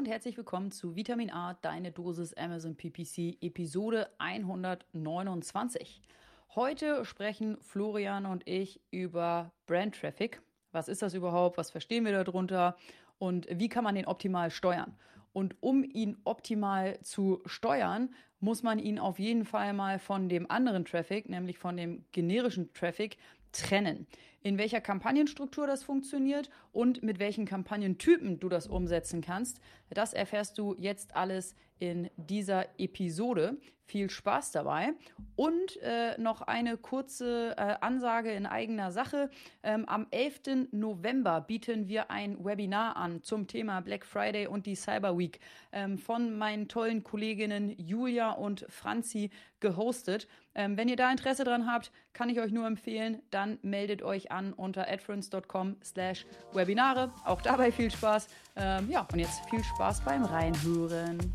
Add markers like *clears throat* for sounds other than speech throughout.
und herzlich willkommen zu Vitamin A, deine Dosis Amazon PPC, Episode 129. Heute sprechen Florian und ich über Brand Traffic. Was ist das überhaupt? Was verstehen wir darunter? Und wie kann man den optimal steuern? Und um ihn optimal zu steuern, muss man ihn auf jeden Fall mal von dem anderen Traffic, nämlich von dem generischen Traffic, trennen. In welcher Kampagnenstruktur das funktioniert und mit welchen Kampagnentypen du das umsetzen kannst, das erfährst du jetzt alles in dieser Episode. Viel Spaß dabei. Und äh, noch eine kurze äh, Ansage in eigener Sache. Ähm, am 11. November bieten wir ein Webinar an zum Thema Black Friday und die Cyber Week ähm, von meinen tollen Kolleginnen Julia und Franzi gehostet. Ähm, wenn ihr da Interesse dran habt, kann ich euch nur empfehlen, dann meldet euch an unter adference.com slash Webinare. Auch dabei viel Spaß. Ähm, ja, und jetzt viel Spaß beim Reinhören.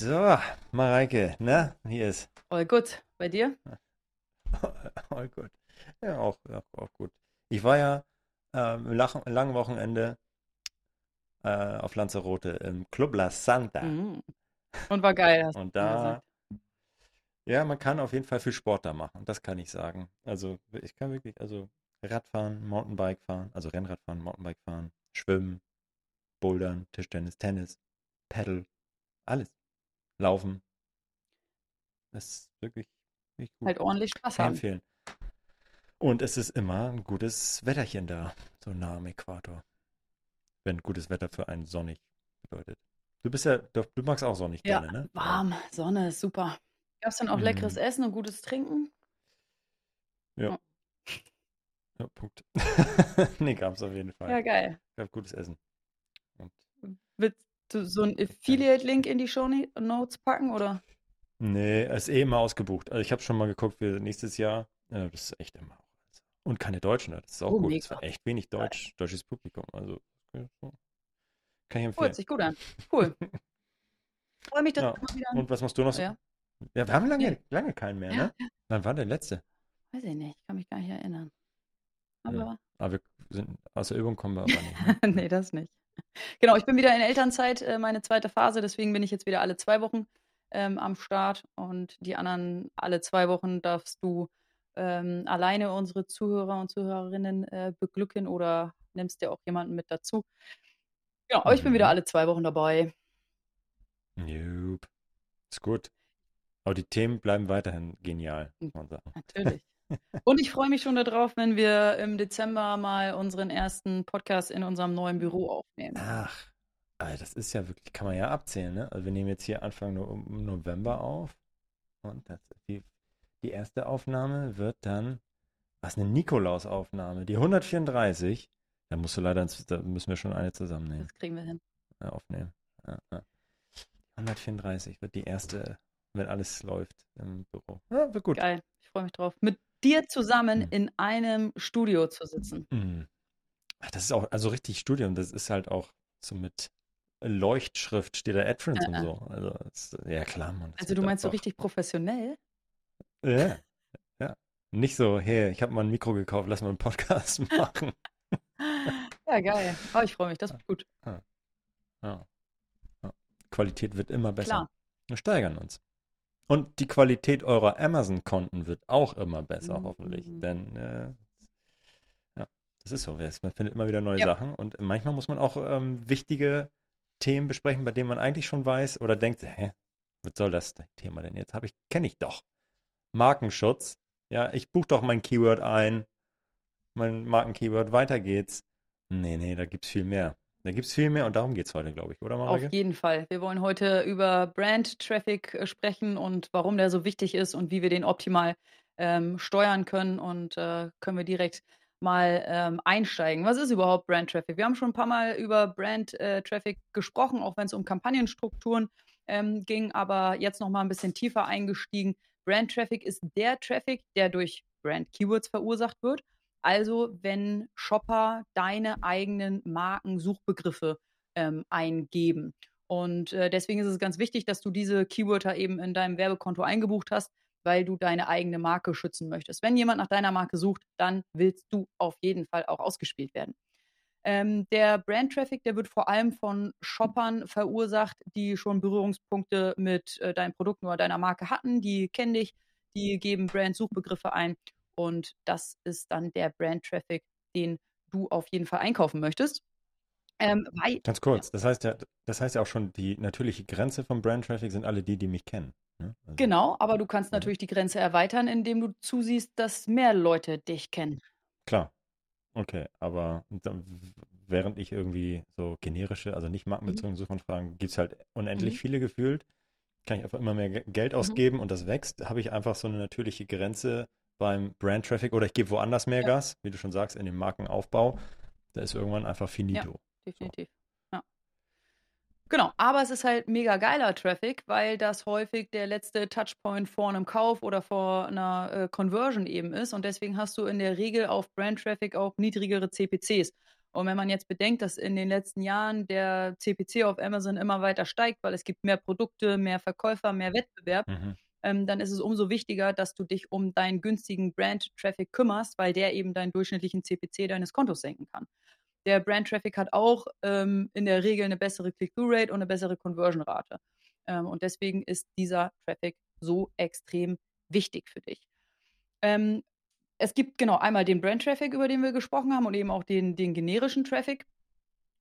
So, Mareike, ne? Hier ist. All gut. Bei dir? *laughs* All gut. Ja, auch, auch, auch gut. Ich war ja ähm, im langen Wochenende äh, auf Lanzarote im Club La Santa. Mhm. Und war geil. Und da, ja, man kann auf jeden Fall viel Sport da machen. Das kann ich sagen. Also, ich kann wirklich, also Radfahren, Mountainbike fahren, also Rennrad fahren, Mountainbike fahren, Schwimmen, Bouldern, Tischtennis, Tennis, Paddle, alles laufen. Das ist wirklich, wirklich gut. Halt ordentlich Spaß Kann haben. empfehlen. Und es ist immer ein gutes Wetterchen da, so nah am Äquator. Wenn gutes Wetter für einen sonnig bedeutet. Du bist ja, du, du magst auch sonnig Ja, gerne, ne? warm, Sonne ist super. Gab es dann auch leckeres Mhm. Essen und gutes Trinken? Ja. Ja, Punkt. *laughs* nee, gab es auf jeden Fall. Ja, geil. Gab gutes Essen. Und du so einen Affiliate-Link in die Show Notes packen oder? nee, es ist eh immer ausgebucht. Also ich habe schon mal geguckt für nächstes Jahr. Ja, das ist echt immer. Und keine Deutschen, das ist auch Oh, gut. Es war echt wenig Deutsch, deutsches Publikum. Also ja, so. kann ich Hört empfehlen. sich gut an. Cool. *laughs* Freue mich, dass Ja. du mal wieder. Und was machst du noch so? Ja. Ja, wir haben lange, Ja. lange keinen mehr, Ja, ne? Wann war der letzte? Weiß ich nicht, kann mich gar nicht erinnern. Ja. Aber Aber wir sind aus der Übung kommen wir aber nicht. *laughs* Ne? nee, das nicht. Genau, ich bin wieder in Elternzeit, äh, meine zweite Phase, deswegen bin ich jetzt wieder alle zwei Wochen ähm, am Start und die anderen alle zwei Wochen darfst du ähm, alleine unsere Zuhörer und Zuhörerinnen äh, beglücken oder nimmst dir auch jemanden mit dazu. Genau, aber ich bin wieder Mhm. alle zwei Wochen dabei. Nope. Ist gut. Aber die Themen bleiben weiterhin genial, muss man sagen. Natürlich. Und ich freue mich schon darauf, wenn wir im Dezember mal unseren ersten Podcast in unserem neuen Büro aufnehmen. Ach, das ist ja wirklich, kann man ja abzählen, ne? Also wir nehmen jetzt hier Anfang No- November auf und das, die, die erste Aufnahme wird dann, was eine Nikolausaufnahme, die 134. Da musst du leider, da müssen wir schon eine zusammennehmen, Das kriegen wir hin. äh, aufnehmen. Ja, ja. 134 wird die erste, wenn alles läuft im Büro. Ja, wird gut. Geil, ich freue mich drauf. Mit dir zusammen Mhm. in einem Studio zu sitzen. Mhm. Ach, das ist auch, also richtig Studium, das ist halt auch so mit Leuchtschrift steht da Adference und Äh, äh. so. Also, das, ja klar, Mann. Also du meinst so richtig professionell? Ja, ja. Nicht so, hey, ich habe mal ein Mikro gekauft, lass mal einen Podcast *laughs* machen. Ja, geil. Oh, ich freue mich, das wird gut. Ja. Ja. Qualität wird immer besser. Klar. Wir steigern uns. Und die Qualität eurer Amazon-Konten wird auch immer besser, Mhm. hoffentlich. Denn, äh, ja, das ist so. Man findet immer wieder neue Ja. Sachen. Und manchmal muss man auch ähm, wichtige Themen besprechen, bei denen man eigentlich schon weiß oder denkt, hä, was soll das Thema denn jetzt? Habe ich, kenne ich doch. Markenschutz. Ja, ich buche doch mein Keyword ein, mein Markenkeyword, weiter geht's. Nee, nee, da gibt's viel mehr. Da gibt's viel mehr und darum geht's heute, glaube ich, oder Auf Mareike? jeden Fall. Wir wollen heute über Brand Traffic äh, sprechen und warum der so wichtig ist und wie wir den optimal ähm, steuern können und äh, können wir direkt mal ähm, einsteigen. Was ist überhaupt Brand Traffic? Wir haben schon ein paar Mal über Brand äh, Traffic gesprochen, auch wenn es um Kampagnenstrukturen ähm, ging, aber jetzt noch mal ein bisschen tiefer eingestiegen. Brand Traffic ist der Traffic, der durch Brand Keywords verursacht wird. Also wenn Shopper deine eigenen Marken-Suchbegriffe ähm, eingeben. Und äh, deswegen ist es ganz wichtig, dass du diese Keywörter eben in deinem Werbekonto eingebucht hast, weil du deine eigene Marke schützen möchtest. Wenn jemand nach deiner Marke sucht, dann willst du auf jeden Fall auch ausgespielt werden. Ähm, der Brand Traffic, der wird vor allem von Shoppern verursacht, die schon Berührungspunkte mit äh, deinen Produkten oder deiner Marke hatten. Die kennen dich, die geben Brand-Suchbegriffe ein und das ist dann der Brand Traffic, den du auf jeden Fall einkaufen möchtest. Ähm, weil, Ganz kurz, das heißt ja, das heißt ja auch schon, die natürliche Grenze vom Brand Traffic sind alle die, die mich kennen. Ne? Also, genau, aber du kannst ja. natürlich die Grenze erweitern, indem du zusiehst, dass mehr Leute dich kennen. Klar. Okay, aber während ich irgendwie so generische, also nicht markenbezogene mhm. Suchanfragen, gibt es halt unendlich mhm. viele gefühlt. Kann ich einfach immer mehr Geld mhm. ausgeben mhm. und das wächst, habe ich einfach so eine natürliche Grenze beim Brand Traffic oder ich gebe woanders mehr ja. Gas, wie du schon sagst, in den Markenaufbau. Da ist irgendwann einfach finito. Ja, definitiv. So. Genau, aber es ist halt mega geiler Traffic, weil das häufig der letzte Touchpoint vor einem Kauf oder vor einer äh, Conversion eben ist. Und deswegen hast du in der Regel auf Brand Traffic auch niedrigere CPCs. Und wenn man jetzt bedenkt, dass in den letzten Jahren der CPC auf Amazon immer weiter steigt, weil es gibt mehr Produkte, mehr Verkäufer, mehr Wettbewerb, mhm. Ähm, dann ist es umso wichtiger, dass du dich um deinen günstigen Brand-Traffic kümmerst, weil der eben deinen durchschnittlichen CPC deines Kontos senken kann. Der Brand Traffic hat auch ähm, in der Regel eine bessere Click-Through-Rate und eine bessere Conversion-Rate. Ähm, und deswegen ist dieser Traffic so extrem wichtig für dich. Ähm, es gibt genau einmal den Brand Traffic, über den wir gesprochen haben, und eben auch den, den generischen Traffic.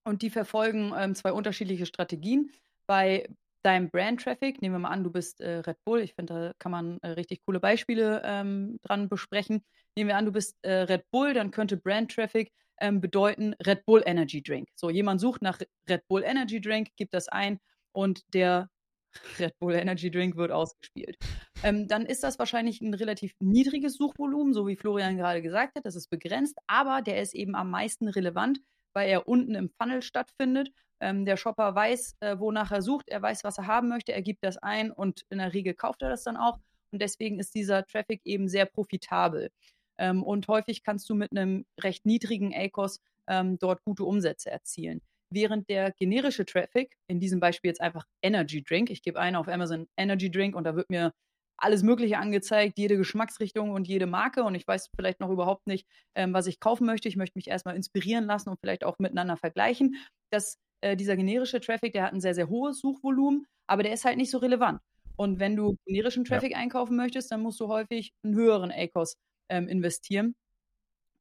Und die verfolgen ähm, zwei unterschiedliche Strategien. Bei deinem Brand Traffic, nehmen wir mal an, du bist äh, Red Bull, ich finde, da kann man äh, richtig coole Beispiele ähm, dran besprechen. Nehmen wir an, du bist äh, Red Bull, dann könnte Brand Traffic ähm, bedeuten Red Bull Energy Drink. So, jemand sucht nach Red Bull Energy Drink, gibt das ein und der *laughs* Red Bull Energy Drink wird ausgespielt. Ähm, dann ist das wahrscheinlich ein relativ niedriges Suchvolumen, so wie Florian gerade gesagt hat. Das ist begrenzt, aber der ist eben am meisten relevant, weil er unten im Funnel stattfindet. Ähm, der Shopper weiß, äh, wonach er sucht, er weiß, was er haben möchte, er gibt das ein und in der Regel kauft er das dann auch. Und deswegen ist dieser Traffic eben sehr profitabel. Ähm, und häufig kannst du mit einem recht niedrigen ACOS ähm, dort gute Umsätze erzielen. Während der generische Traffic, in diesem Beispiel jetzt einfach Energy Drink, ich gebe ein auf Amazon Energy Drink und da wird mir alles Mögliche angezeigt, jede Geschmacksrichtung und jede Marke und ich weiß vielleicht noch überhaupt nicht, ähm, was ich kaufen möchte. Ich möchte mich erstmal inspirieren lassen und vielleicht auch miteinander vergleichen. Das, äh, dieser generische Traffic, der hat ein sehr, sehr hohes Suchvolumen, aber der ist halt nicht so relevant. Und wenn du generischen Traffic ja. einkaufen möchtest, dann musst du häufig einen höheren ACOS ähm, investieren,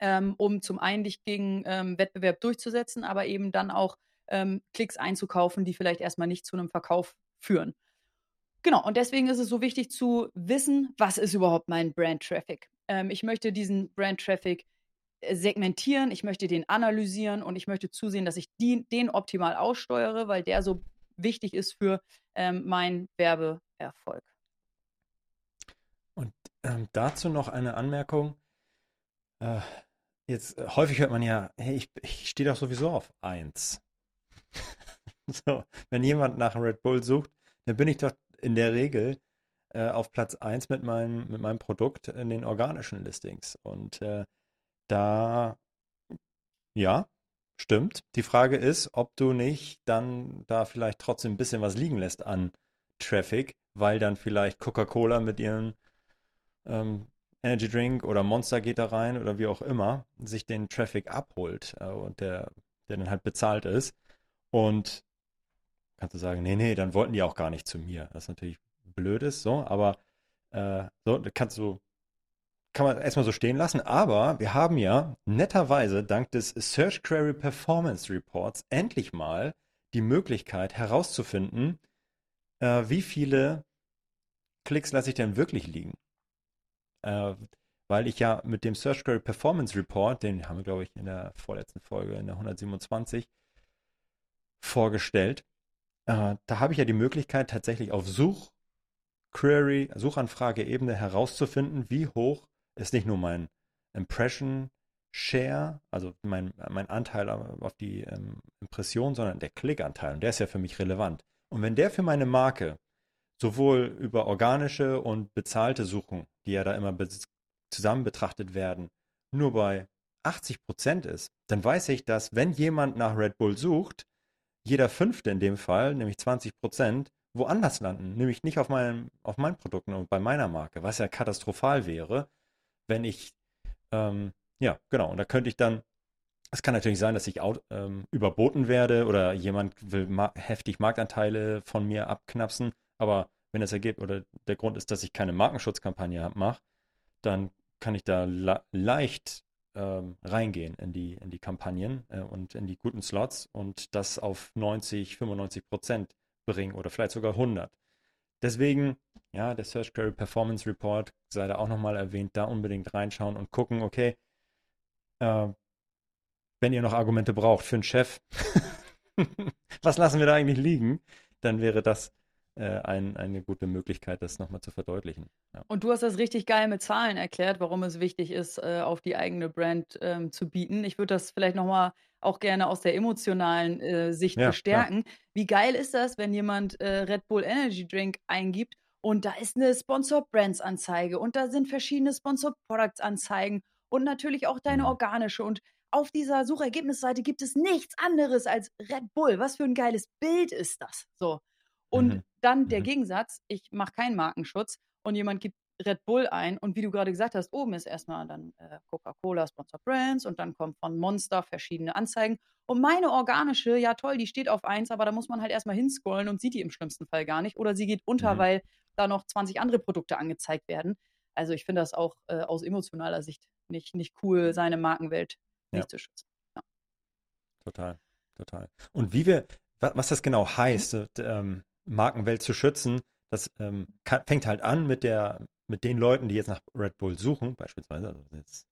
ähm, um zum einen dich gegen ähm, Wettbewerb durchzusetzen, aber eben dann auch ähm, Klicks einzukaufen, die vielleicht erstmal nicht zu einem Verkauf führen. Genau, und deswegen ist es so wichtig zu wissen, was ist überhaupt mein Brand Traffic. Ähm, ich möchte diesen Brand Traffic segmentieren, ich möchte den analysieren und ich möchte zusehen, dass ich die, den optimal aussteuere, weil der so wichtig ist für ähm, meinen Werbeerfolg. Und ähm, dazu noch eine Anmerkung. Äh, jetzt, äh, häufig hört man ja, hey, ich, ich stehe doch sowieso auf 1. *laughs* so, wenn jemand nach einem Red Bull sucht, dann bin ich doch in der Regel äh, auf Platz 1 mit meinem, mit meinem Produkt in den organischen Listings. Und äh, da, ja, stimmt. Die Frage ist, ob du nicht dann da vielleicht trotzdem ein bisschen was liegen lässt an Traffic, weil dann vielleicht Coca-Cola mit ihren ähm, Energy Drink oder Monster geht da rein oder wie auch immer, sich den Traffic abholt äh, und der, der dann halt bezahlt ist. Und kannst du sagen, nee, nee, dann wollten die auch gar nicht zu mir. Das ist natürlich blöd ist, so, aber äh, so, kannst du, kann man erstmal so stehen lassen, aber wir haben ja netterweise dank des Search Query Performance Reports endlich mal die Möglichkeit herauszufinden, äh, wie viele Klicks lasse ich denn wirklich liegen? Äh, weil ich ja mit dem Search Query Performance Report, den haben wir, glaube ich, in der vorletzten Folge, in der 127, vorgestellt, äh, da habe ich ja die Möglichkeit, tatsächlich auf Query, Suchanfrage-Ebene herauszufinden, wie hoch ist nicht nur mein Impression Share, also mein, mein Anteil auf die ähm, Impression, sondern der Klickanteil. Und der ist ja für mich relevant. Und wenn der für meine Marke sowohl über organische und bezahlte Suchen, die ja da immer be zusammen betrachtet werden, nur bei 80 Prozent ist, dann weiß ich, dass wenn jemand nach Red Bull sucht, jeder Fünfte in dem Fall, nämlich 20 Prozent, woanders landen, nämlich nicht auf, meinem, auf meinen Produkten und bei meiner Marke, was ja katastrophal wäre, wenn ich, ähm, ja, genau, und da könnte ich dann, es kann natürlich sein, dass ich out, ähm, überboten werde oder jemand will ma heftig Marktanteile von mir abknapsen, aber wenn das ergibt oder der Grund ist, dass ich keine Markenschutzkampagne mache, dann kann ich da leicht ähm, reingehen in die, in die Kampagnen äh, und in die guten Slots und das auf 90, 95 Prozent bringen oder vielleicht sogar 100. Deswegen, ja, der Search Query Performance Report sei da auch nochmal erwähnt, da unbedingt reinschauen und gucken, okay, äh, wenn ihr noch Argumente braucht für einen Chef, *laughs* was lassen wir da eigentlich liegen, dann wäre das äh, ein, eine gute Möglichkeit, das nochmal zu verdeutlichen. Ja. Und du hast das richtig geil mit Zahlen erklärt, warum es wichtig ist, äh, auf die eigene Brand ähm, zu bieten. Ich würde das vielleicht nochmal auch gerne aus der emotionalen äh, Sicht ja, bestärken. Ja. Wie geil ist das, wenn jemand äh, Red Bull Energy Drink eingibt und da ist eine Sponsor Brands Anzeige und da sind verschiedene Sponsor Products Anzeigen und natürlich auch deine mhm. organische und auf dieser Suchergebnisseite gibt es nichts anderes als Red Bull. Was für ein geiles Bild ist das? So. Und mhm. dann der mhm. Gegensatz, ich mache keinen Markenschutz und jemand gibt Red Bull ein und wie du gerade gesagt hast, oben ist erstmal dann äh, Coca-Cola Sponsor Brands und dann kommt von Monster verschiedene Anzeigen. Und meine organische, ja toll, die steht auf 1, aber da muss man halt erstmal hinscrollen und sieht die im schlimmsten Fall gar nicht. Oder sie geht unter, mhm. weil da noch 20 andere Produkte angezeigt werden. Also ich finde das auch äh, aus emotionaler Sicht nicht, nicht cool, seine Markenwelt ja. nicht zu schützen. Ja. Total, total. Und wie wir, was das genau heißt, mhm. ähm, Markenwelt zu schützen, das ähm, kann, fängt halt an mit der, mit den Leuten, die jetzt nach Red Bull suchen, beispielsweise, also jetzt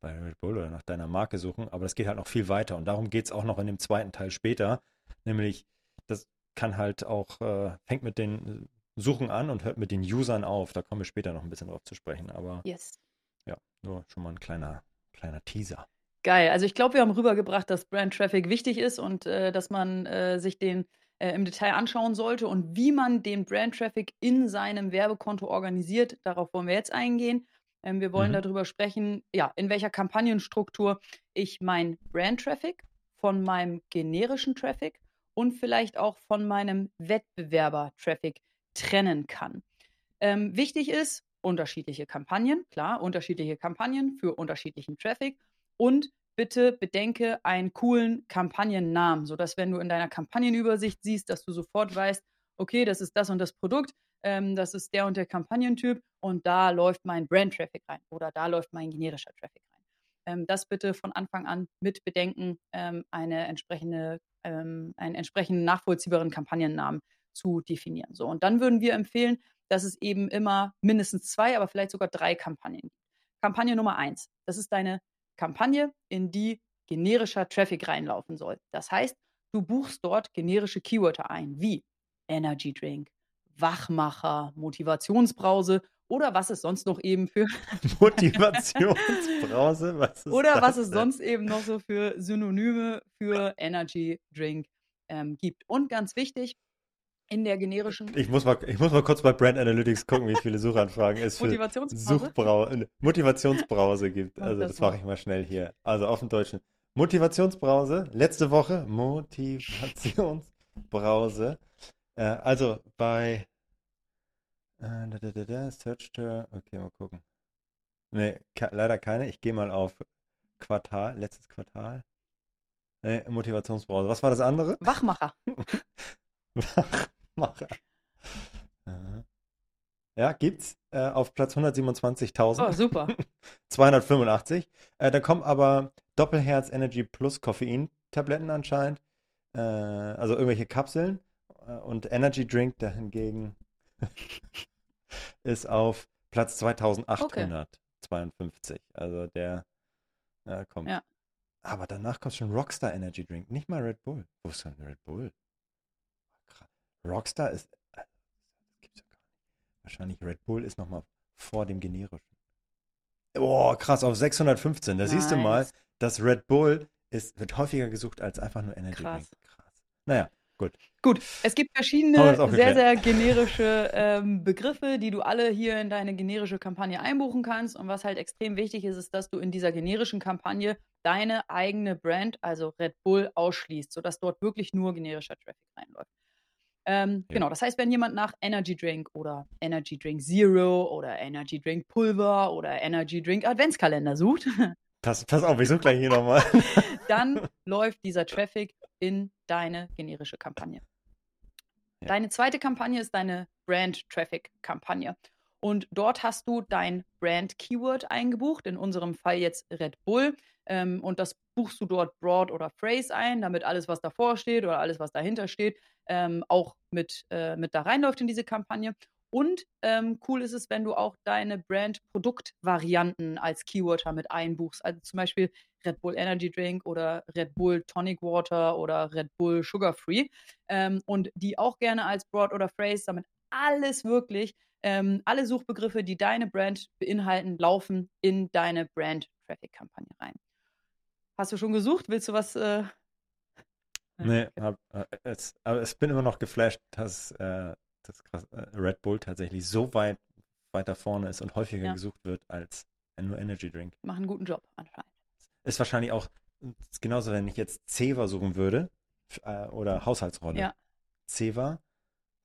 bei Red Bull oder nach deiner Marke suchen, aber das geht halt noch viel weiter und darum geht es auch noch in dem zweiten Teil später, nämlich das kann halt auch, äh, fängt mit den Suchen an und hört mit den Usern auf, da kommen wir später noch ein bisschen drauf zu sprechen, aber yes. ja, nur schon mal ein kleiner, kleiner Teaser. Geil, also ich glaube, wir haben rübergebracht, dass Brand Traffic wichtig ist und äh, dass man äh, sich den äh, im Detail anschauen sollte und wie man den Brand Traffic in seinem Werbekonto organisiert. Darauf wollen wir jetzt eingehen. Ähm, wir wollen mhm. darüber sprechen, ja, in welcher Kampagnenstruktur ich mein Brand Traffic von meinem generischen Traffic und vielleicht auch von meinem Wettbewerber-Traffic trennen kann. Ähm, wichtig ist, unterschiedliche Kampagnen, klar, unterschiedliche Kampagnen für unterschiedlichen Traffic und bitte bedenke einen coolen Kampagnennamen, sodass wenn du in deiner Kampagnenübersicht siehst, dass du sofort weißt, okay, das ist das und das Produkt, ähm, das ist der und der Kampagnentyp und da läuft mein Brand-Traffic rein oder da läuft mein generischer Traffic rein. Ähm, das bitte von Anfang an mit bedenken, ähm, eine entsprechende, ähm, einen entsprechenden nachvollziehbaren Kampagnennamen zu definieren. So, und dann würden wir empfehlen, dass es eben immer mindestens zwei, aber vielleicht sogar drei Kampagnen gibt. Kampagne Nummer eins, das ist deine Kampagne, in die generischer Traffic reinlaufen soll. Das heißt, du buchst dort generische Keywörter ein, wie Energy Drink, Wachmacher, Motivationsbrause oder was es sonst noch eben für *laughs* Motivationsbrause, was oder was es sonst eben noch so für Synonyme für Energy Drink ähm, gibt. Und ganz wichtig, in der generischen. Ich muss mal, ich muss mal kurz bei Brand Analytics gucken, wie viele Suchanfragen es für Suchbrause, Motivationsbrause gibt. Also das, das mache ich mal schnell hier. Also auf dem Deutschen. Motivationsbrause, letzte Woche Motivationsbrause. Äh, also bei äh, da, da, da, Search okay, mal gucken. Nee, leider keine. Ich gehe mal auf Quartal, letztes Quartal. Nee, Motivationsbrause. Was war das andere? Wachmacher. Wachmacher. *laughs* *laughs* mache. Ja, gibt's äh, auf Platz 127.000. Oh, super. *laughs* 285. Äh, da kommen aber Doppelherz Energy Plus Koffein Tabletten anscheinend. Äh, also irgendwelche Kapseln. Äh, und Energy Drink dahingegen *laughs* ist auf Platz 2852. Okay. Also der kommt. Ja. Aber danach kommt schon Rockstar Energy Drink, nicht mal Red Bull. Wo ist denn Red Bull? Rockstar ist. Äh, das gibt's ja gar nicht. wahrscheinlich Red Bull ist nochmal vor dem generischen. Boah, krass, auf 615. Da nice. siehst du mal, dass Red Bull ist, wird häufiger gesucht als einfach nur Energy krass. Drink. Krass. Naja, Gut. Gut, es gibt verschiedene sehr, sehr generische ähm, Begriffe, die du alle hier in deine generische Kampagne einbuchen kannst. Und was halt extrem wichtig ist, ist, dass du in dieser generischen Kampagne deine eigene Brand, also Red Bull, ausschließt, sodass dort wirklich nur generischer Traffic reinläuft. Ähm, ja. Genau, das heißt, wenn jemand nach Energy Drink oder Energy Drink Zero oder Energy Drink Pulver oder Energy Drink Adventskalender sucht, *laughs* Pass, pass auf, ich suche gleich hier nochmal. *laughs* dann *laughs* läuft dieser Traffic in deine generische Kampagne. Ja. Deine zweite Kampagne ist deine Brand Traffic Kampagne. Und dort hast du dein Brand Keyword eingebucht, in unserem Fall jetzt Red Bull. Ähm, und das buchst du dort Broad oder Phrase ein, damit alles, was davor steht oder alles, was dahinter steht, ähm, auch mit, äh, mit da reinläuft in diese Kampagne. Und ähm, cool ist es, wenn du auch deine Brand-Produktvarianten als Keyword damit einbuchst. Also zum Beispiel Red Bull Energy Drink oder Red Bull Tonic Water oder Red Bull Sugar Free. Ähm, und die auch gerne als Broad oder Phrase, damit alles wirklich, ähm, alle Suchbegriffe, die deine Brand beinhalten, laufen in deine Brand-Traffic-Kampagne rein. Hast du schon gesucht? Willst du was? Äh... Nee, hab, äh, es, aber ich bin immer noch geflasht, dass, äh, dass äh, Red Bull tatsächlich so weit weiter vorne ist und häufiger ja. gesucht wird als nur Energy Drink. Machen einen guten Job anscheinend ist wahrscheinlich auch genauso, wenn ich jetzt Ceva suchen würde äh, oder Haushaltsrolle. Ja. Ceva,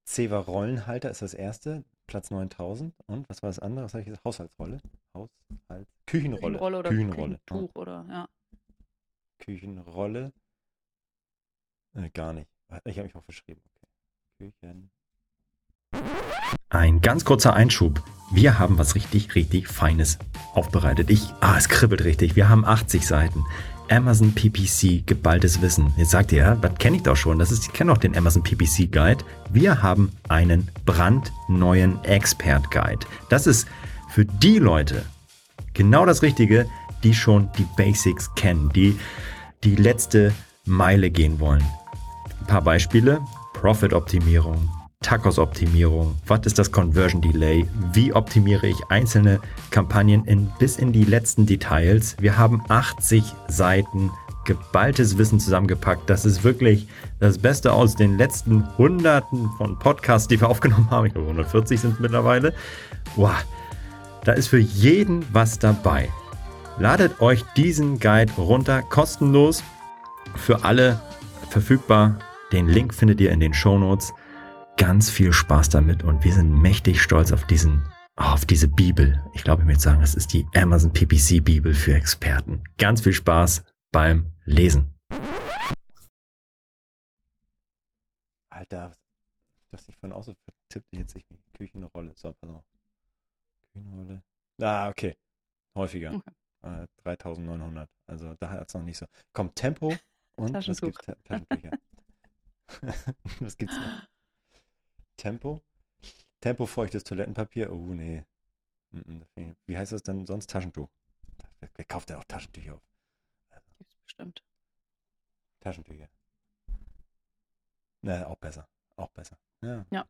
Ceva Rollenhalter ist das erste, Platz 9000. Und was war das andere? Was habe ich gesagt? Haushaltsrolle? Haushalt. Küchenrolle. Küchenrolle oder Küchenrolle. Küchentuch ja. oder, ja. Küchenrolle. Äh, gar nicht. Ich habe mich auch verschrieben. Okay. Küchen. Ein ganz kurzer Einschub. Wir haben was richtig, richtig Feines aufbereitet. Ich, ah, es kribbelt richtig. Wir haben 80 Seiten. Amazon PPC geballtes Wissen. Jetzt sagt ihr, das kenne ich doch schon. Das ist, ich kenne auch den Amazon PPC Guide. Wir haben einen brandneuen Expert Guide. Das ist für die Leute genau das Richtige, die schon die Basics kennen, die die letzte Meile gehen wollen. Paar Beispiele. Profit-Optimierung, Tacos-Optimierung, was ist das Conversion Delay, wie optimiere ich einzelne Kampagnen in, bis in die letzten Details. Wir haben 80 Seiten geballtes Wissen zusammengepackt. Das ist wirklich das Beste aus den letzten Hunderten von Podcasts, die wir aufgenommen haben. Ich glaube, 140 sind es mittlerweile. Wow, da ist für jeden was dabei. Ladet euch diesen Guide runter, kostenlos, für alle verfügbar. Den Link findet ihr in den Show Notes ganz viel Spaß damit und wir sind mächtig stolz auf diesen auf diese Bibel. Ich glaube, ich möchte sagen, das ist die Amazon PPC Bibel für Experten. Ganz viel Spaß beim Lesen. Alter, das nicht von außen vertippt jetzt ich Küchenrolle. So, pass auf. Küchenrolle. Ah, okay. Häufiger. Okay. Äh, 3900. Also da hat es noch nicht so. Kommt Tempo *laughs* und was gibt's? Taschentücher. *laughs* *laughs* was gibt's noch? Tempo. Tempo feuchtes Toilettenpapier. Oh, nee. Wie heißt das denn sonst? Taschentuch. Wer kauft denn auch Taschentücher auf? Gibt's bestimmt. Taschentücher. Na, auch besser. Auch besser. Ja. ja.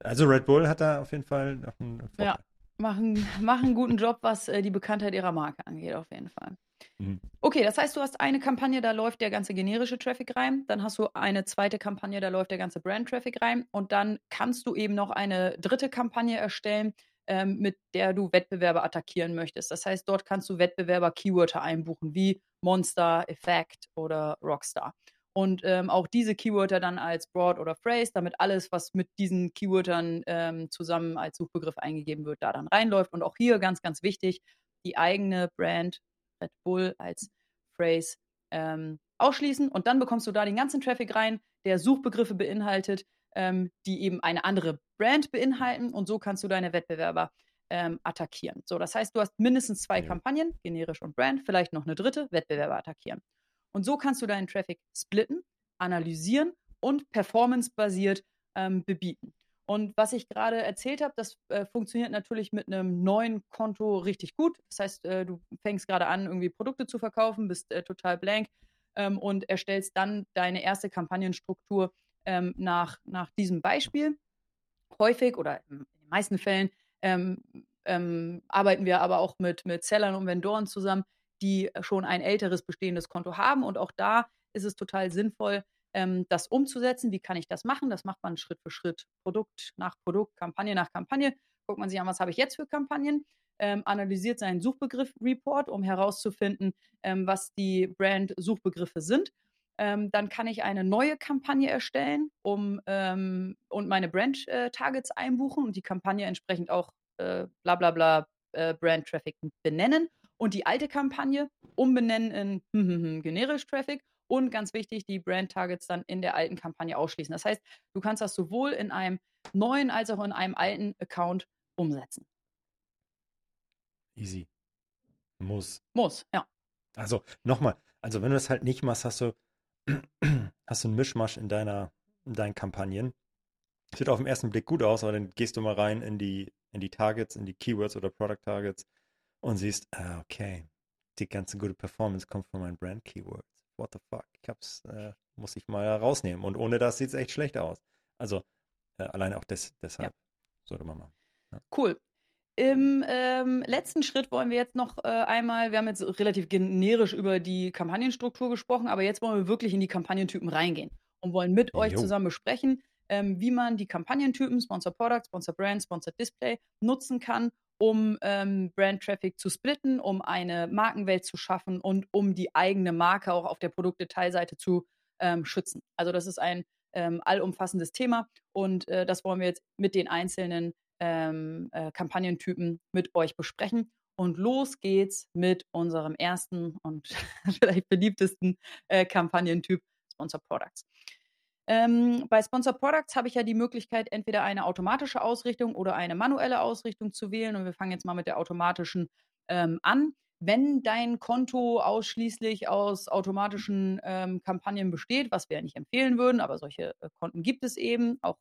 Also Red Bull hat da auf jeden Fall noch einen Vorteil. Ja, machen, machen einen guten Job, was äh, die Bekanntheit ihrer Marke angeht, auf jeden Fall. Mhm. Okay, das heißt, du hast eine Kampagne, da läuft der ganze generische Traffic rein. Dann hast du eine zweite Kampagne, da läuft der ganze Brand-Traffic rein. Und dann kannst du eben noch eine dritte Kampagne erstellen, ähm, mit der du Wettbewerber attackieren möchtest. Das heißt, dort kannst du Wettbewerber-Keywörter einbuchen, wie Monster, Effect oder Rockstar. Und ähm, auch diese Keywörter dann als Broad oder Phrase, damit alles, was mit diesen Keywörtern ähm, zusammen als Suchbegriff eingegeben wird, da dann reinläuft. Und auch hier ganz, ganz wichtig, die eigene Brand Red Bull als Phrase ähm, ausschließen und dann bekommst du da den ganzen Traffic rein, der Suchbegriffe beinhaltet, ähm, die eben eine andere Brand beinhalten und so kannst du deine Wettbewerber ähm, attackieren. So, das heißt, du hast mindestens zwei ja. Kampagnen, generisch und Brand, vielleicht noch eine dritte, Wettbewerber attackieren. Und so kannst du deinen Traffic splitten, analysieren und performancebasiert ähm, bebieten. Und was ich gerade erzählt habe, das äh, funktioniert natürlich mit einem neuen Konto richtig gut. Das heißt, äh, du fängst gerade an, irgendwie Produkte zu verkaufen, bist äh, total blank ähm, und erstellst dann deine erste Kampagnenstruktur ähm, nach, nach diesem Beispiel. Häufig oder in den meisten Fällen ähm, ähm, arbeiten wir aber auch mit, mit Sellern und Vendoren zusammen, die schon ein älteres bestehendes Konto haben. Und auch da ist es total sinnvoll, ähm, das umzusetzen. Wie kann ich das machen? Das macht man Schritt für Schritt, Produkt nach Produkt, Kampagne nach Kampagne. Guckt man sich an, was habe ich jetzt für Kampagnen? Ähm, analysiert seinen Suchbegriff-Report, um herauszufinden, ähm, was die Brand-Suchbegriffe sind. Ähm, dann kann ich eine neue Kampagne erstellen um, ähm, und meine Brand-Targets äh, einbuchen und die Kampagne entsprechend auch äh, bla bla bla äh, Brand Traffic benennen und die alte Kampagne umbenennen in hm, hm, hm, generisch Traffic und ganz wichtig, die Brand Targets dann in der alten Kampagne ausschließen. Das heißt, du kannst das sowohl in einem neuen als auch in einem alten Account umsetzen. Easy. Muss. Muss, ja. Also nochmal, also wenn du das halt nicht machst, hast du, *clears throat* hast du einen Mischmasch in deiner, in deinen Kampagnen. Sieht auf den ersten Blick gut aus, aber dann gehst du mal rein in die, in die Targets, in die Keywords oder Product Targets und siehst, ah, okay, die ganze gute Performance kommt von meinen Brand Keywords. What the fuck? Ich hab's, äh, muss ich mal rausnehmen. Und ohne das sieht es echt schlecht aus. Also äh, alleine auch des, deshalb ja. sollte man machen. Ja. Cool. Im ähm, letzten Schritt wollen wir jetzt noch äh, einmal, wir haben jetzt relativ generisch über die Kampagnenstruktur gesprochen, aber jetzt wollen wir wirklich in die Kampagnentypen reingehen und wollen mit jo. euch zusammen besprechen, ähm, wie man die Kampagnentypen Sponsor Product, Sponsor Brand, Sponsor Display nutzen kann, um ähm, Brand Traffic zu splitten, um eine Markenwelt zu schaffen und um die eigene Marke auch auf der Produktdetailseite zu ähm, schützen. Also das ist ein ähm, allumfassendes Thema und äh, das wollen wir jetzt mit den einzelnen ähm, äh, Kampagnentypen mit euch besprechen. Und los geht's mit unserem ersten und *laughs* vielleicht beliebtesten äh, Kampagnentyp Sponsor Products. Ähm, bei Sponsor Products habe ich ja die Möglichkeit, entweder eine automatische Ausrichtung oder eine manuelle Ausrichtung zu wählen. Und wir fangen jetzt mal mit der automatischen ähm, an. Wenn dein Konto ausschließlich aus automatischen ähm, Kampagnen besteht, was wir ja nicht empfehlen würden, aber solche äh, Konten gibt es eben, auch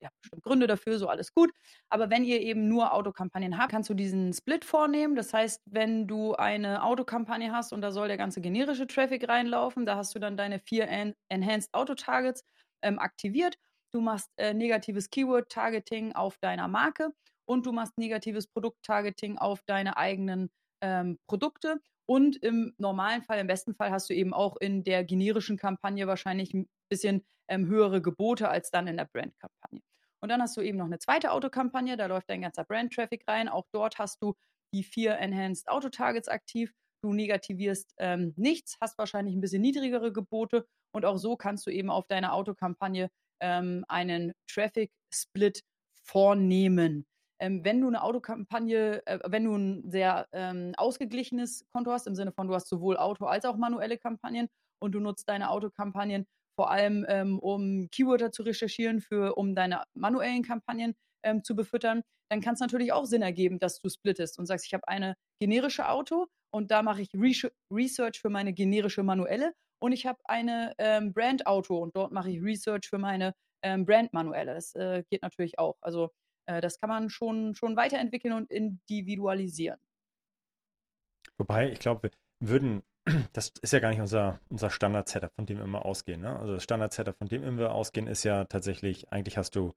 ja, bestimmt Gründe dafür, so alles gut. Aber wenn ihr eben nur Autokampagnen habt, kannst du diesen Split vornehmen. Das heißt, wenn du eine Autokampagne hast und da soll der ganze generische Traffic reinlaufen, da hast du dann deine vier en Enhanced Auto Targets ähm, aktiviert. Du machst äh, negatives Keyword-Targeting auf deiner Marke und du machst negatives Produkt-Targeting auf deine eigenen ähm, Produkte. Und im normalen Fall, im besten Fall, hast du eben auch in der generischen Kampagne wahrscheinlich ein bisschen ähm, höhere Gebote als dann in der Brand-Kampagne. Und dann hast du eben noch eine zweite Autokampagne, da läuft dein ganzer Brand-Traffic rein. Auch dort hast du die vier Enhanced Auto-Targets aktiv. Du negativierst ähm, nichts, hast wahrscheinlich ein bisschen niedrigere Gebote und auch so kannst du eben auf deiner Autokampagne ähm, einen Traffic-Split vornehmen. Ähm, wenn du eine Autokampagne, äh, wenn du ein sehr ähm, ausgeglichenes Konto hast, im Sinne von du hast sowohl Auto als auch manuelle Kampagnen und du nutzt deine Autokampagnen vor allem, ähm, um Keywörter zu recherchieren, für, um deine manuellen Kampagnen ähm, zu befüttern, dann kann es natürlich auch Sinn ergeben, dass du splittest und sagst, ich habe eine generische Auto und da mache ich Research für meine generische manuelle und ich habe eine ähm, Brand-Auto und dort mache ich Research für meine ähm, Brand-Manuelle. Das äh, geht natürlich auch. Also äh, das kann man schon, schon weiterentwickeln und individualisieren. Wobei, ich glaube, wir würden das ist ja gar nicht unser, unser Standard-Setup, von dem wir immer ausgehen. Ne? Also das Standard-Setup, von dem wir ausgehen, ist ja tatsächlich, eigentlich hast du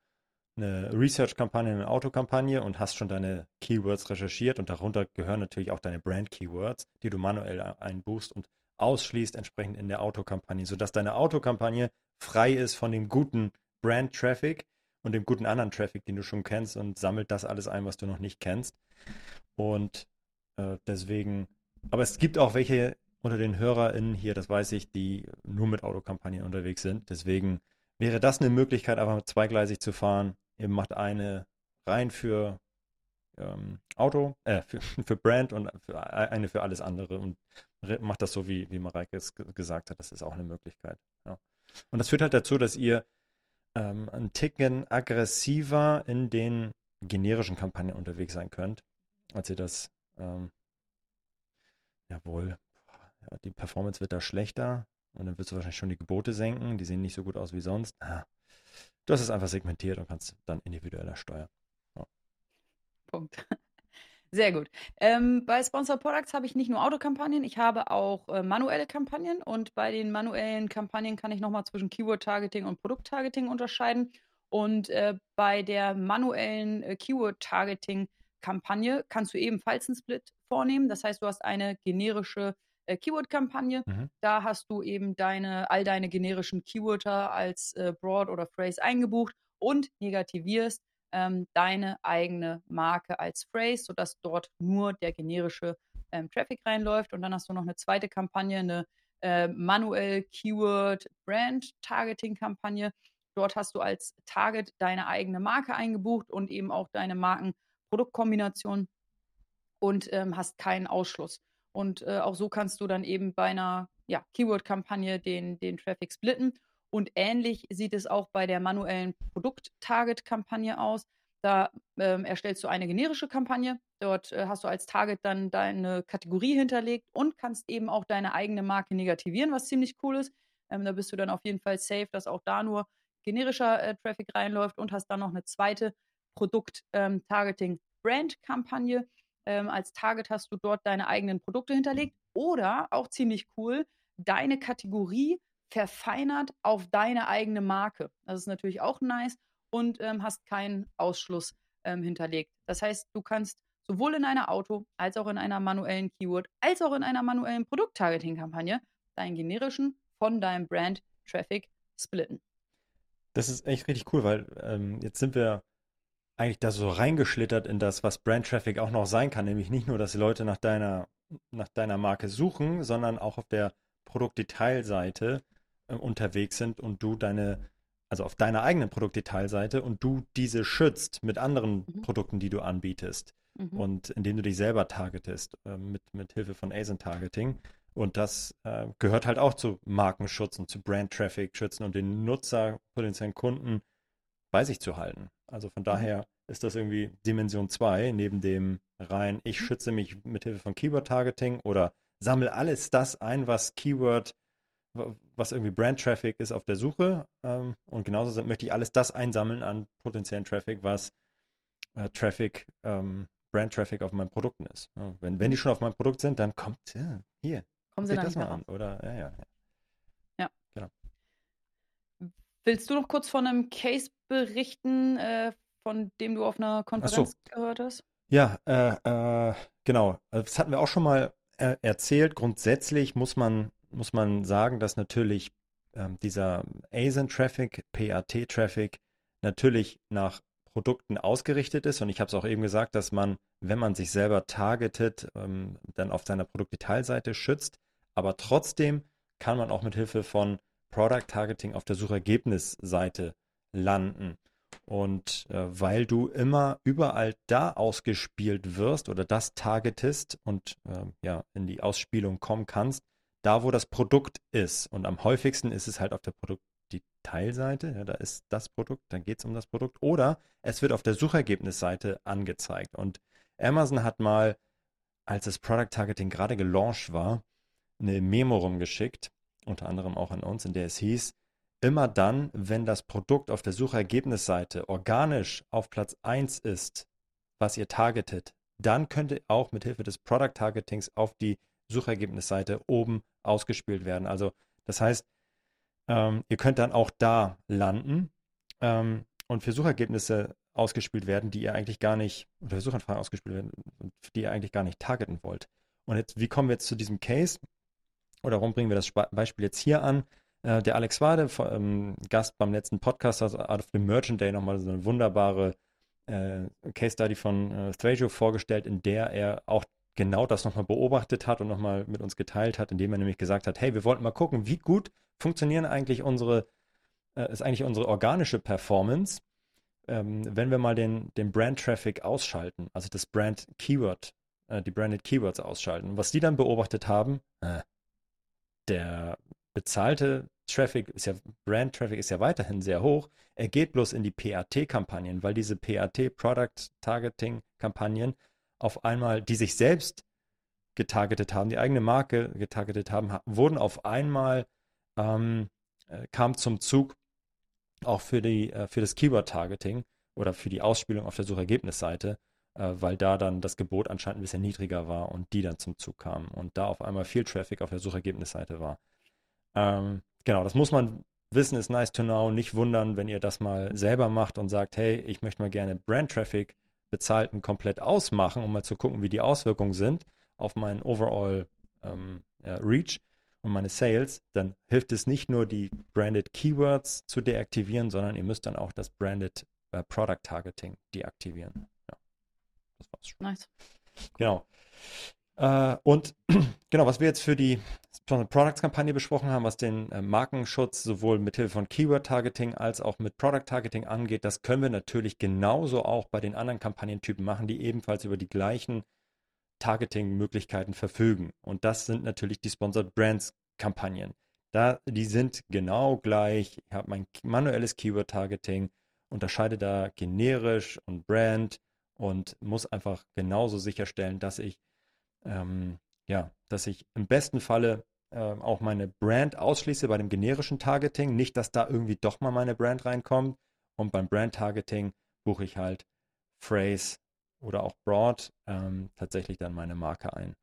eine Research-Kampagne, eine Autokampagne und hast schon deine Keywords recherchiert und darunter gehören natürlich auch deine Brand-Keywords, die du manuell einbuchst und ausschließt entsprechend in der Autokampagne, sodass deine Autokampagne frei ist von dem guten Brand-Traffic und dem guten anderen Traffic, den du schon kennst und sammelt das alles ein, was du noch nicht kennst. Und äh, deswegen, aber es gibt auch welche unter den HörerInnen hier, das weiß ich, die nur mit Autokampagnen unterwegs sind. Deswegen wäre das eine Möglichkeit, einfach zweigleisig zu fahren. Ihr macht eine rein für ähm, Auto, äh, für, *laughs* für Brand und für, eine für alles andere und macht das so, wie, wie Mareike es gesagt hat. Das ist auch eine Möglichkeit. Ja. Und das führt halt dazu, dass ihr ähm, ein Ticken aggressiver in den generischen Kampagnen unterwegs sein könnt, als ihr das ähm, jawohl ja, die Performance wird da schlechter und dann wirst du wahrscheinlich schon die Gebote senken. Die sehen nicht so gut aus wie sonst. Ah, du hast es einfach segmentiert und kannst dann individueller steuern. Ja. Punkt. *laughs* Sehr gut. Ähm, bei Sponsor Products habe ich nicht nur Autokampagnen, ich habe auch äh, manuelle Kampagnen und bei den manuellen Kampagnen kann ich nochmal zwischen Keyword-Targeting und Produkt-Targeting unterscheiden. Und äh, bei der manuellen äh, Keyword-Targeting-Kampagne kannst du ebenfalls einen Split vornehmen. Das heißt, du hast eine generische äh, Keyword-Kampagne. Mhm. Da hast du eben deine, all deine generischen Keywörter als äh, Broad oder Phrase eingebucht und negativierst ähm, deine eigene Marke als Phrase, sodass dort nur der generische ähm, Traffic reinläuft. Und dann hast du noch eine zweite Kampagne, eine äh, manuell Keyword Brand Targeting Kampagne. Dort hast du als Target deine eigene Marke eingebucht und eben auch deine Marken-Produktkombination und ähm, hast keinen Ausschluss. Und äh, auch so kannst du dann eben bei einer ja, Keyword-Kampagne den, den Traffic splitten. Und ähnlich sieht es auch bei der manuellen Produkt-Target-Kampagne aus. Da ähm, erstellst du eine generische Kampagne. Dort äh, hast du als Target dann deine Kategorie hinterlegt und kannst eben auch deine eigene Marke negativieren, was ziemlich cool ist. Ähm, da bist du dann auf jeden Fall safe, dass auch da nur generischer äh, Traffic reinläuft und hast dann noch eine zweite Produkt-Targeting-Brand-Kampagne. Ähm, ähm, als Target hast du dort deine eigenen Produkte hinterlegt oder auch ziemlich cool, deine Kategorie verfeinert auf deine eigene Marke. Das ist natürlich auch nice und ähm, hast keinen Ausschluss ähm, hinterlegt. Das heißt, du kannst sowohl in einer Auto- als auch in einer manuellen Keyword, als auch in einer manuellen Produkt-Targeting-Kampagne deinen generischen von deinem Brand-Traffic splitten. Das ist echt richtig cool, weil ähm, jetzt sind wir eigentlich da so reingeschlittert in das, was Brand Traffic auch noch sein kann, nämlich nicht nur, dass die Leute nach deiner, nach deiner Marke suchen, sondern auch auf der Produktdetailseite äh, unterwegs sind und du deine, also auf deiner eigenen Produktdetailseite und du diese schützt mit anderen mhm. Produkten, die du anbietest. Mhm. Und indem du dich selber targetest, äh, mit, mit Hilfe von ASIN-Targeting. Und das äh, gehört halt auch zu Markenschutz und zu Brand-Traffic schützen und den Nutzer, potenziellen Kunden bei sich zu halten. Also von mhm. daher ist das irgendwie Dimension 2 neben dem rein, ich mhm. schütze mich mit Hilfe von Keyword-Targeting oder sammle alles das ein, was Keyword was irgendwie Brand-Traffic ist auf der Suche. Ähm, und genauso möchte ich alles das einsammeln an potenziellen Traffic, was äh, Traffic, ähm, Brand-Traffic auf meinen Produkten ist. Wenn, wenn die schon auf meinem Produkt sind, dann kommt, ja, hier, kommen sie das mal an. Oder, ja. Ja. Genau. Willst du noch kurz von einem Case berichten, äh, von dem du auf einer Konferenz so. gehört hast? Ja, äh, äh, genau. Also das hatten wir auch schon mal äh, erzählt. Grundsätzlich muss man muss man sagen, dass natürlich ähm, dieser ASIN-Traffic, PAT-Traffic natürlich nach Produkten ausgerichtet ist. Und ich habe es auch eben gesagt, dass man, wenn man sich selber targetet, ähm, dann auf seiner Produktdetailseite schützt. Aber trotzdem kann man auch mit Hilfe von Product Targeting auf der Suchergebnisseite landen. Und äh, weil du immer überall da ausgespielt wirst oder das targetest und äh, ja in die Ausspielung kommen kannst, da, wo das Produkt ist. Und am häufigsten ist es halt auf der Produktdetailseite. Ja, da ist das Produkt, dann geht es um das Produkt. Oder es wird auf der Suchergebnisseite angezeigt. Und Amazon hat mal, als das Product Targeting gerade gelauncht war, eine Memo rumgeschickt, unter anderem auch an uns, in der es hieß, immer dann, wenn das Produkt auf der Suchergebnisseite organisch auf Platz 1 ist, was ihr targetet, dann könnt ihr auch mit Hilfe des Product Targetings auf die Suchergebnisseite oben ausgespielt werden. Also das heißt, ähm, ihr könnt dann auch da landen ähm, und für Suchergebnisse ausgespielt werden, die ihr eigentlich gar nicht, oder für Suchanfragen ausgespielt werden, die ihr eigentlich gar nicht targeten wollt. Und jetzt, wie kommen wir jetzt zu diesem Case? Oder warum bringen wir das Beispiel jetzt hier an? Äh, der Alex Wade, ähm, Gast beim letzten Podcast, Out of the Merchant Day, nochmal so eine wunderbare äh, Case Study von äh, Thrasio vorgestellt, in der er auch genau das nochmal beobachtet hat und nochmal mit uns geteilt hat, indem er nämlich gesagt hat, hey, wir wollten mal gucken, wie gut funktionieren eigentlich unsere, äh, ist eigentlich unsere organische Performance, ähm, wenn wir mal den, den Brand-Traffic ausschalten, also das Brand-Keyword, äh, die Branded Keywords ausschalten. was die dann beobachtet haben, äh, der bezahlte Traffic ist ja, Brand Traffic ist ja weiterhin sehr hoch. Er geht bloß in die PAT-Kampagnen, weil diese PAT Product Targeting Kampagnen auf einmal, die sich selbst getargetet haben, die eigene Marke getargetet haben, wurden auf einmal, ähm, äh, kam zum Zug auch für, die, äh, für das Keyword-Targeting oder für die Ausspielung auf der Suchergebnisseite, weil da dann das Gebot anscheinend ein bisschen niedriger war und die dann zum Zug kamen und da auf einmal viel Traffic auf der Suchergebnisseite war. Ähm, genau, das muss man Wissen ist nice to know. Nicht wundern, wenn ihr das mal selber macht und sagt, hey, ich möchte mal gerne Brand Traffic bezahlten komplett ausmachen, um mal zu gucken, wie die Auswirkungen sind auf meinen Overall ähm, ja, Reach und meine Sales, dann hilft es nicht nur, die Branded Keywords zu deaktivieren, sondern ihr müsst dann auch das Branded äh, Product Targeting deaktivieren. Ja, das war's schon. Nice. Genau. Äh, und *clears throat* genau, was wir jetzt für die Products-Kampagne besprochen haben, was den äh, Markenschutz sowohl mit Hilfe von Keyword-Targeting als auch mit Product-Targeting angeht, das können wir natürlich genauso auch bei den anderen Kampagnentypen machen, die ebenfalls über die gleichen Targeting-Möglichkeiten verfügen. Und das sind natürlich die Sponsored Brands-Kampagnen. Da, die sind genau gleich. Ich habe mein manuelles Keyword-Targeting, unterscheide da generisch und Brand und muss einfach genauso sicherstellen, dass ich ähm, ja, dass ich im besten Falle äh, auch meine Brand ausschließe bei dem generischen Targeting. Nicht, dass da irgendwie doch mal meine Brand reinkommt. Und beim Brand Targeting buche ich halt Phrase oder auch Broad ähm, tatsächlich dann meine Marke ein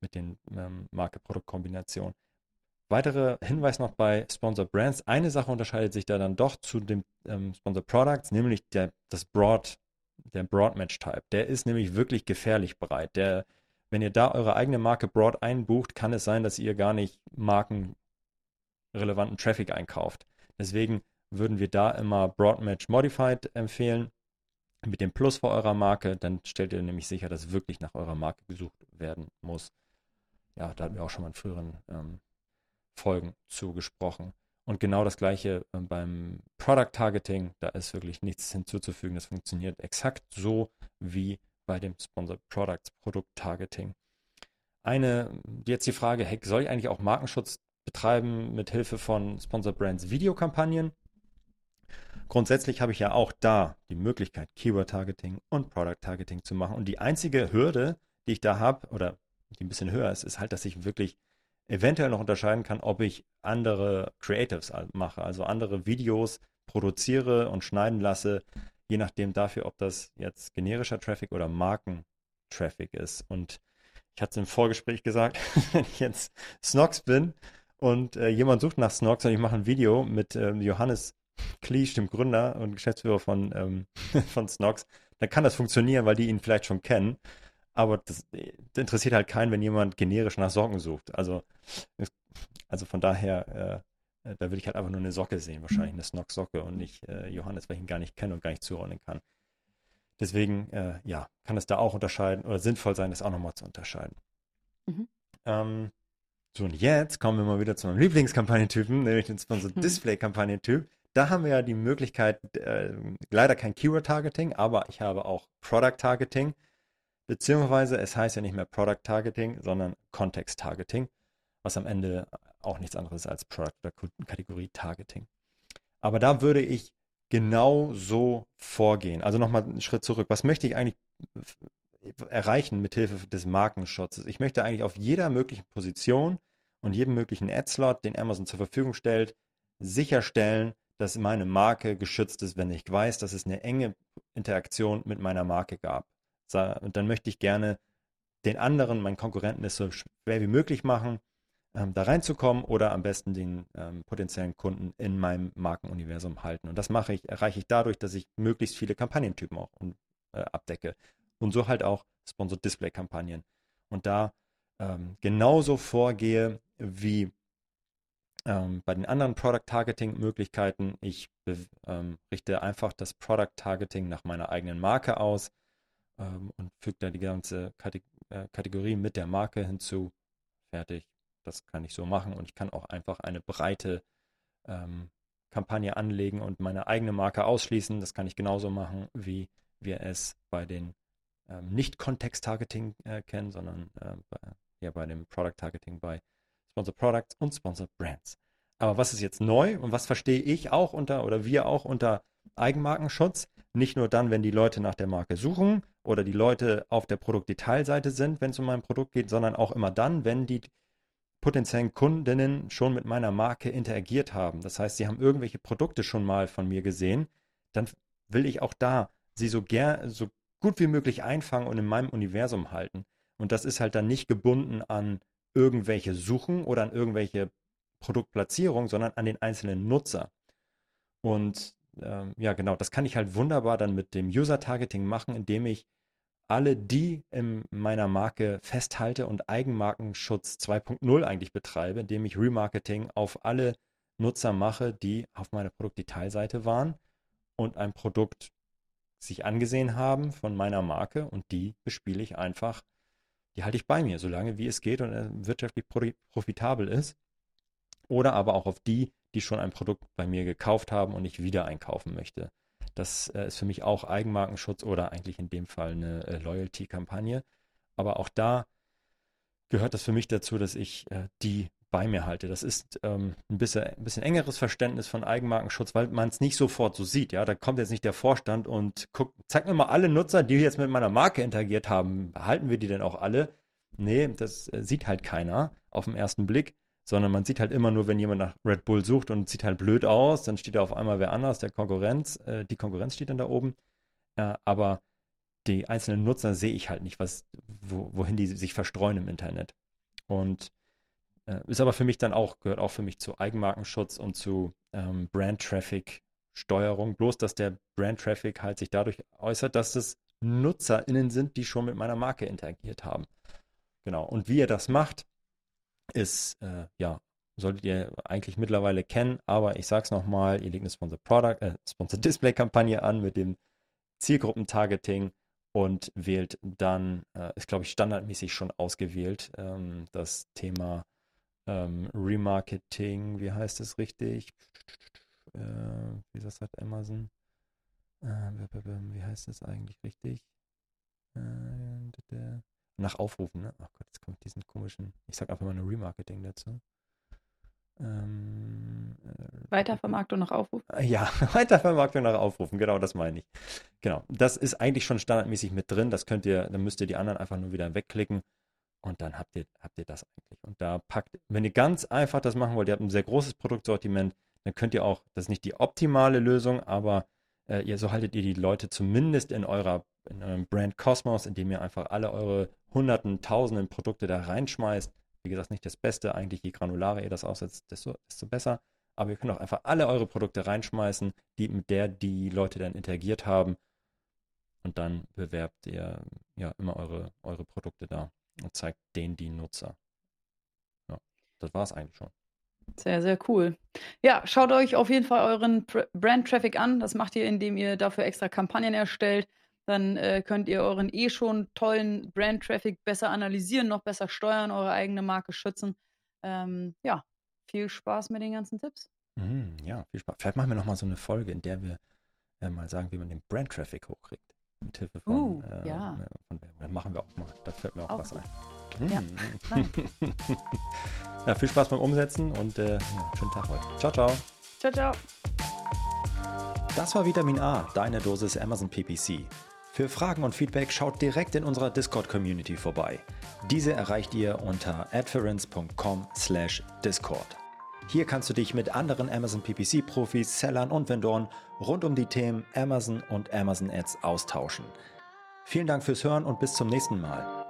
mit den ähm, Marke-Produkt-Kombinationen. Weitere Hinweis noch bei Sponsor Brands. Eine Sache unterscheidet sich da dann doch zu dem ähm, Sponsor Products, nämlich der, das Broad, der Broad Match Type. Der ist nämlich wirklich gefährlich breit. Der wenn ihr da eure eigene Marke Broad einbucht, kann es sein, dass ihr gar nicht markenrelevanten Traffic einkauft. Deswegen würden wir da immer Broad Match Modified empfehlen mit dem Plus vor eurer Marke. Dann stellt ihr nämlich sicher, dass wirklich nach eurer Marke gesucht werden muss. Ja, da hatten wir auch schon mal in früheren ähm, Folgen zugesprochen. Und genau das gleiche äh, beim Product Targeting. Da ist wirklich nichts hinzuzufügen. Das funktioniert exakt so wie bei dem Sponsored Products Produkt Targeting. Eine, jetzt die Frage, hey, soll ich eigentlich auch Markenschutz betreiben mit Hilfe von Sponsored Brands Videokampagnen? Grundsätzlich habe ich ja auch da die Möglichkeit, Keyword Targeting und Product Targeting zu machen. Und die einzige Hürde, die ich da habe, oder die ein bisschen höher ist, ist halt, dass ich wirklich eventuell noch unterscheiden kann, ob ich andere Creatives mache, also andere Videos produziere und schneiden lasse, je nachdem dafür, ob das jetzt generischer Traffic oder Markentraffic ist. Und ich hatte es im Vorgespräch gesagt, *laughs* wenn ich jetzt Snox bin und äh, jemand sucht nach Snox und ich mache ein Video mit ähm, Johannes Kliesch, dem Gründer und Geschäftsführer von, ähm, *laughs* von Snox, dann kann das funktionieren, weil die ihn vielleicht schon kennen. Aber das, das interessiert halt keinen, wenn jemand generisch nach Socken sucht. Also, also von daher äh, äh, da würde ich halt einfach nur eine Socke sehen, wahrscheinlich eine Snock-Socke und nicht äh, Johannes, weil ich ihn gar nicht kenne und gar nicht zuordnen kann. Deswegen, äh, ja, kann es da auch unterscheiden oder sinnvoll sein, das auch nochmal zu unterscheiden. Mhm. Ähm, so, und jetzt kommen wir mal wieder zu meinem Lieblingskampagnentypen, nämlich den Sponsor mhm. Display-Kampagnentyp. Da haben wir ja die Möglichkeit, äh, leider kein Keyword-Targeting, aber ich habe auch Product-Targeting. Beziehungsweise es heißt ja nicht mehr Product-Targeting, sondern Context-Targeting, was am Ende auch nichts anderes als Product oder Kategorie Targeting. Aber da würde ich genau so vorgehen. Also nochmal einen Schritt zurück. Was möchte ich eigentlich erreichen mit Hilfe des Markenschutzes? Ich möchte eigentlich auf jeder möglichen Position und jedem möglichen Ad-Slot, den Amazon zur Verfügung stellt, sicherstellen, dass meine Marke geschützt ist, wenn ich weiß, dass es eine enge Interaktion mit meiner Marke gab. Und dann möchte ich gerne den anderen, meinen Konkurrenten, es so schwer wie möglich machen, ähm, da reinzukommen oder am besten den ähm, potenziellen Kunden in meinem Markenuniversum halten. Und das mache ich, erreiche ich dadurch, dass ich möglichst viele Kampagnentypen auch äh, abdecke. Und so halt auch Sponsored Display Kampagnen. Und da ähm, genauso vorgehe wie ähm, bei den anderen Product Targeting Möglichkeiten. Ich ähm, richte einfach das Product Targeting nach meiner eigenen Marke aus ähm, und füge da die ganze Kate äh, Kategorie mit der Marke hinzu. Fertig. Das kann ich so machen und ich kann auch einfach eine breite ähm, Kampagne anlegen und meine eigene Marke ausschließen. Das kann ich genauso machen, wie wir es bei den ähm, nicht Kontext-Targeting äh, kennen, sondern äh, bei, ja, bei dem Product-Targeting bei Sponsor Products und Sponsor Brands. Aber was ist jetzt neu und was verstehe ich auch unter oder wir auch unter Eigenmarkenschutz? Nicht nur dann, wenn die Leute nach der Marke suchen oder die Leute auf der Produktdetailseite sind, wenn es um mein Produkt geht, sondern auch immer dann, wenn die potenziellen Kundinnen schon mit meiner Marke interagiert haben. Das heißt, sie haben irgendwelche Produkte schon mal von mir gesehen, dann will ich auch da sie so gern, so gut wie möglich einfangen und in meinem Universum halten. Und das ist halt dann nicht gebunden an irgendwelche Suchen oder an irgendwelche Produktplatzierung, sondern an den einzelnen Nutzer. Und ähm, ja, genau, das kann ich halt wunderbar dann mit dem User-Targeting machen, indem ich alle die in meiner Marke festhalte und Eigenmarkenschutz 2.0 eigentlich betreibe, indem ich Remarketing auf alle Nutzer mache, die auf meiner Produktdetailseite waren und ein Produkt sich angesehen haben von meiner Marke und die bespiele ich einfach, die halte ich bei mir, solange wie es geht und er wirtschaftlich profitabel ist. Oder aber auch auf die, die schon ein Produkt bei mir gekauft haben und ich wieder einkaufen möchte. Das äh, ist für mich auch Eigenmarkenschutz oder eigentlich in dem Fall eine äh, Loyalty-Kampagne. Aber auch da gehört das für mich dazu, dass ich äh, die bei mir halte. Das ist ähm, ein, bisschen, ein bisschen engeres Verständnis von Eigenmarkenschutz, weil man es nicht sofort so sieht. Ja, da kommt jetzt nicht der Vorstand und guckt, zeigt mir mal alle Nutzer, die jetzt mit meiner Marke interagiert haben. Behalten wir die denn auch alle? Nee, das äh, sieht halt keiner auf den ersten Blick, sondern man sieht halt immer nur, wenn jemand nach Red Bull sucht und sieht halt blöd aus, dann steht da auf einmal wer anders, der Konkurrenz, äh, die Konkurrenz steht dann da oben. Äh, aber die einzelnen Nutzer sehe ich halt nicht, was, wo, wohin die sich verstreuen im Internet. Und äh, ist aber für mich dann auch, gehört auch für mich zu Eigenmarkenschutz und zu ähm, Brand-Traffic-Steuerung. Bloß, dass der Brand-Traffic halt sich dadurch äußert, dass es NutzerInnen sind, die schon mit meiner Marke interagiert haben. Genau. Und wie ihr das macht, ist, äh, ja, solltet ihr eigentlich mittlerweile kennen, aber ich sag's nochmal, ihr legt eine Sponsor Product, äh, Sponsor Display Kampagne an mit dem Zielgruppentargeting und wählt dann, äh, ist glaube ich standardmäßig schon ausgewählt, ähm, das Thema ähm, Remarketing, wie heißt es richtig? Äh, wie das hat Amazon? Äh, wie heißt es eigentlich richtig? Äh, nach Aufrufen, ne? Ach Gott, jetzt kommt diesen komischen, ich sag einfach mal eine Remarketing dazu. Ähm, äh, Weitervermarktung nach Aufrufen? *laughs* Ja, Weitervermarktung nach Aufrufen, genau, das meine ich. Genau, das ist eigentlich schon standardmäßig mit drin. Das könnt ihr, dann müsst ihr die anderen einfach nur wieder wegklicken und dann habt ihr, habt ihr das eigentlich. Und da packt, wenn ihr ganz einfach das machen wollt, ihr habt ein sehr großes Produktsortiment, dann könnt ihr auch, das ist nicht die optimale Lösung, aber äh, ihr, so haltet ihr die Leute zumindest in eurer in eurem Brand Cosmos, indem ihr einfach alle eure hunderten, tausenden Produkte da reinschmeißt. Wie gesagt, nicht das Beste, eigentlich je granularer ihr das aussetzt, desto, desto besser. Aber ihr könnt auch einfach alle eure Produkte reinschmeißen, die, mit der die Leute dann interagiert haben. Und dann bewerbt ihr ja immer eure, eure Produkte da und zeigt denen die Nutzer. Ja, das war es eigentlich schon. Sehr, sehr cool. Ja, schaut euch auf jeden Fall euren Brand-Traffic an. Das macht ihr, indem ihr dafür extra Kampagnen erstellt. Dann äh, könnt ihr euren eh schon tollen Brand-Traffic besser analysieren, noch besser steuern, eure eigene Marke schützen. Ähm, ja, viel Spaß mit den ganzen Tipps. Mm, ja, viel Spaß. Vielleicht machen wir nochmal so eine Folge, in der wir äh, mal sagen, wie man den Brand-Traffic hochkriegt. Mit Hilfe von, uh, äh, ja. von Dann machen wir auch mal. Da fällt mir auch, auch was ein. Ja, *laughs* ja, viel Spaß beim Umsetzen und äh, ja, schönen Tag heute. Ciao, ciao. Ciao, ciao. Das war Vitamin A, deine Dosis Amazon PPC. Für Fragen und Feedback schaut direkt in unserer Discord-Community vorbei. Diese erreicht ihr unter adference.com/discord. Hier kannst du dich mit anderen Amazon PPC-Profis, Sellern und Vendoren rund um die Themen Amazon und Amazon Ads austauschen. Vielen Dank fürs Hören und bis zum nächsten Mal.